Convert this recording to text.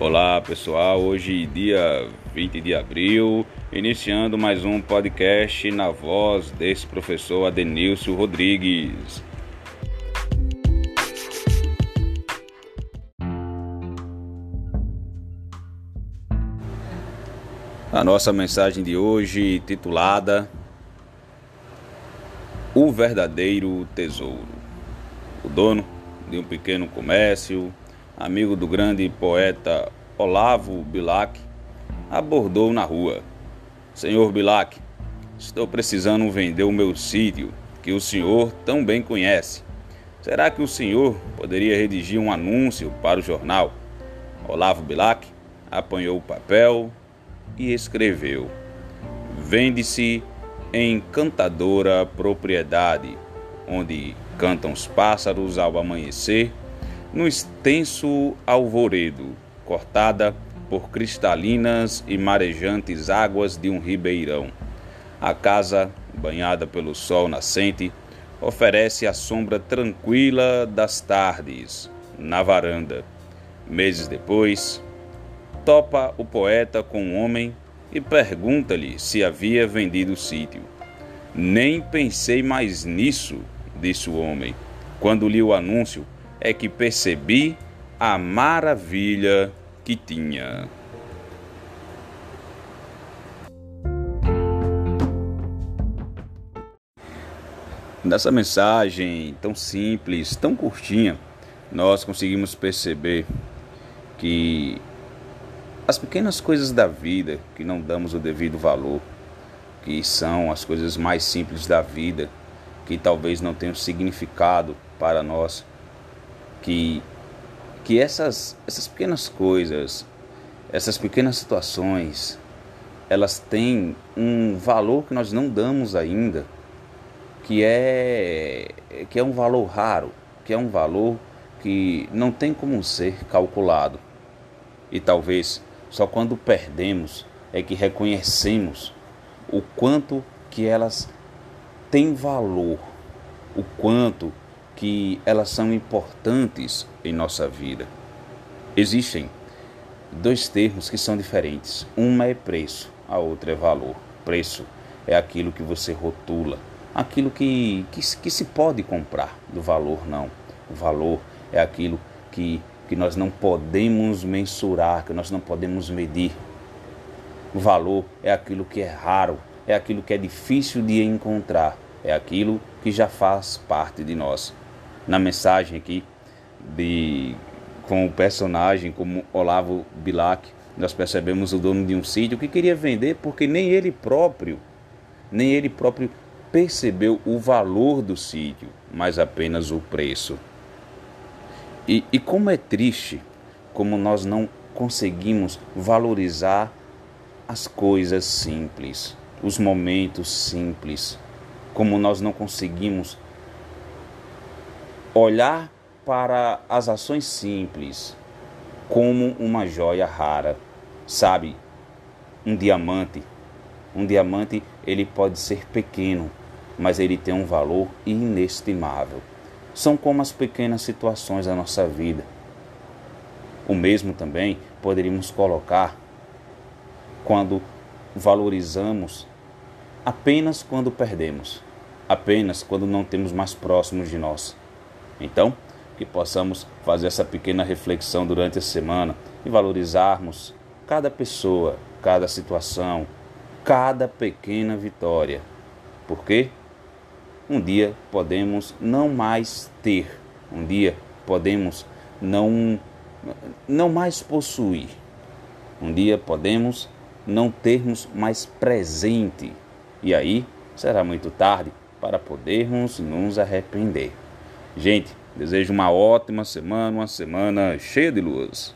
Olá pessoal, hoje dia 20 de abril, iniciando mais um podcast na voz desse professor Adenilson Rodrigues. A nossa mensagem de hoje, titulada O Verdadeiro Tesouro. O dono de um pequeno comércio, amigo do grande poeta Olavo Bilac, abordou na rua: Senhor Bilac, estou precisando vender o meu sítio, que o senhor tão bem conhece. Será que o senhor poderia redigir um anúncio para o jornal? Olavo Bilac apanhou o papel e escreveu: Vende-se encantadora propriedade, onde cantam os pássaros ao amanhecer, no extenso alvoredo, cortada por cristalinas e marejantes águas de um ribeirão. A casa, banhada pelo sol nascente, oferece a sombra tranquila das tardes, na varanda. Meses depois, topa o poeta com um homem e pergunta-lhe se havia vendido o sítio. Nem pensei mais nisso, disse o homem. Quando li o anúncio, é que percebi a maravilha que tinha. Nessa mensagem tão simples, tão curtinha, nós conseguimos perceber que as pequenas coisas da vida que não damos o devido valor, que são as coisas mais simples da vida, que talvez não tenham significado para nós, que que essas essas pequenas coisas, essas pequenas situações, elas têm um valor que nós não damos ainda, que é que é um valor raro, que é um valor que não tem como ser calculado. E talvez só quando perdemos é que reconhecemos o quanto que elas têm valor, o quanto que elas são importantes em nossa vida. Existem dois termos que são diferentes. Uma é preço, a outra é valor. Preço é aquilo que você rotula, aquilo que, que, que se pode comprar. Do valor, não. O valor é aquilo que que nós não podemos mensurar, que nós não podemos medir. O valor é aquilo que é raro, é aquilo que é difícil de encontrar, é aquilo que já faz parte de nós. Na mensagem aqui de com o personagem como Olavo Bilac, nós percebemos o dono de um sítio que queria vender porque nem ele próprio, nem ele próprio percebeu o valor do sítio, mas apenas o preço. E, e como é triste como nós não conseguimos valorizar as coisas simples, os momentos simples, como nós não conseguimos olhar para as ações simples como uma joia rara, sabe? Um diamante. Um diamante, ele pode ser pequeno, mas ele tem um valor inestimável são como as pequenas situações da nossa vida. O mesmo também poderíamos colocar quando valorizamos apenas quando perdemos, apenas quando não temos mais próximos de nós. Então, que possamos fazer essa pequena reflexão durante a semana e valorizarmos cada pessoa, cada situação, cada pequena vitória. Por quê? Um dia podemos não mais ter, um dia podemos não não mais possuir. Um dia podemos não termos mais presente. E aí será muito tarde para podermos nos arrepender. Gente, desejo uma ótima semana, uma semana cheia de luz.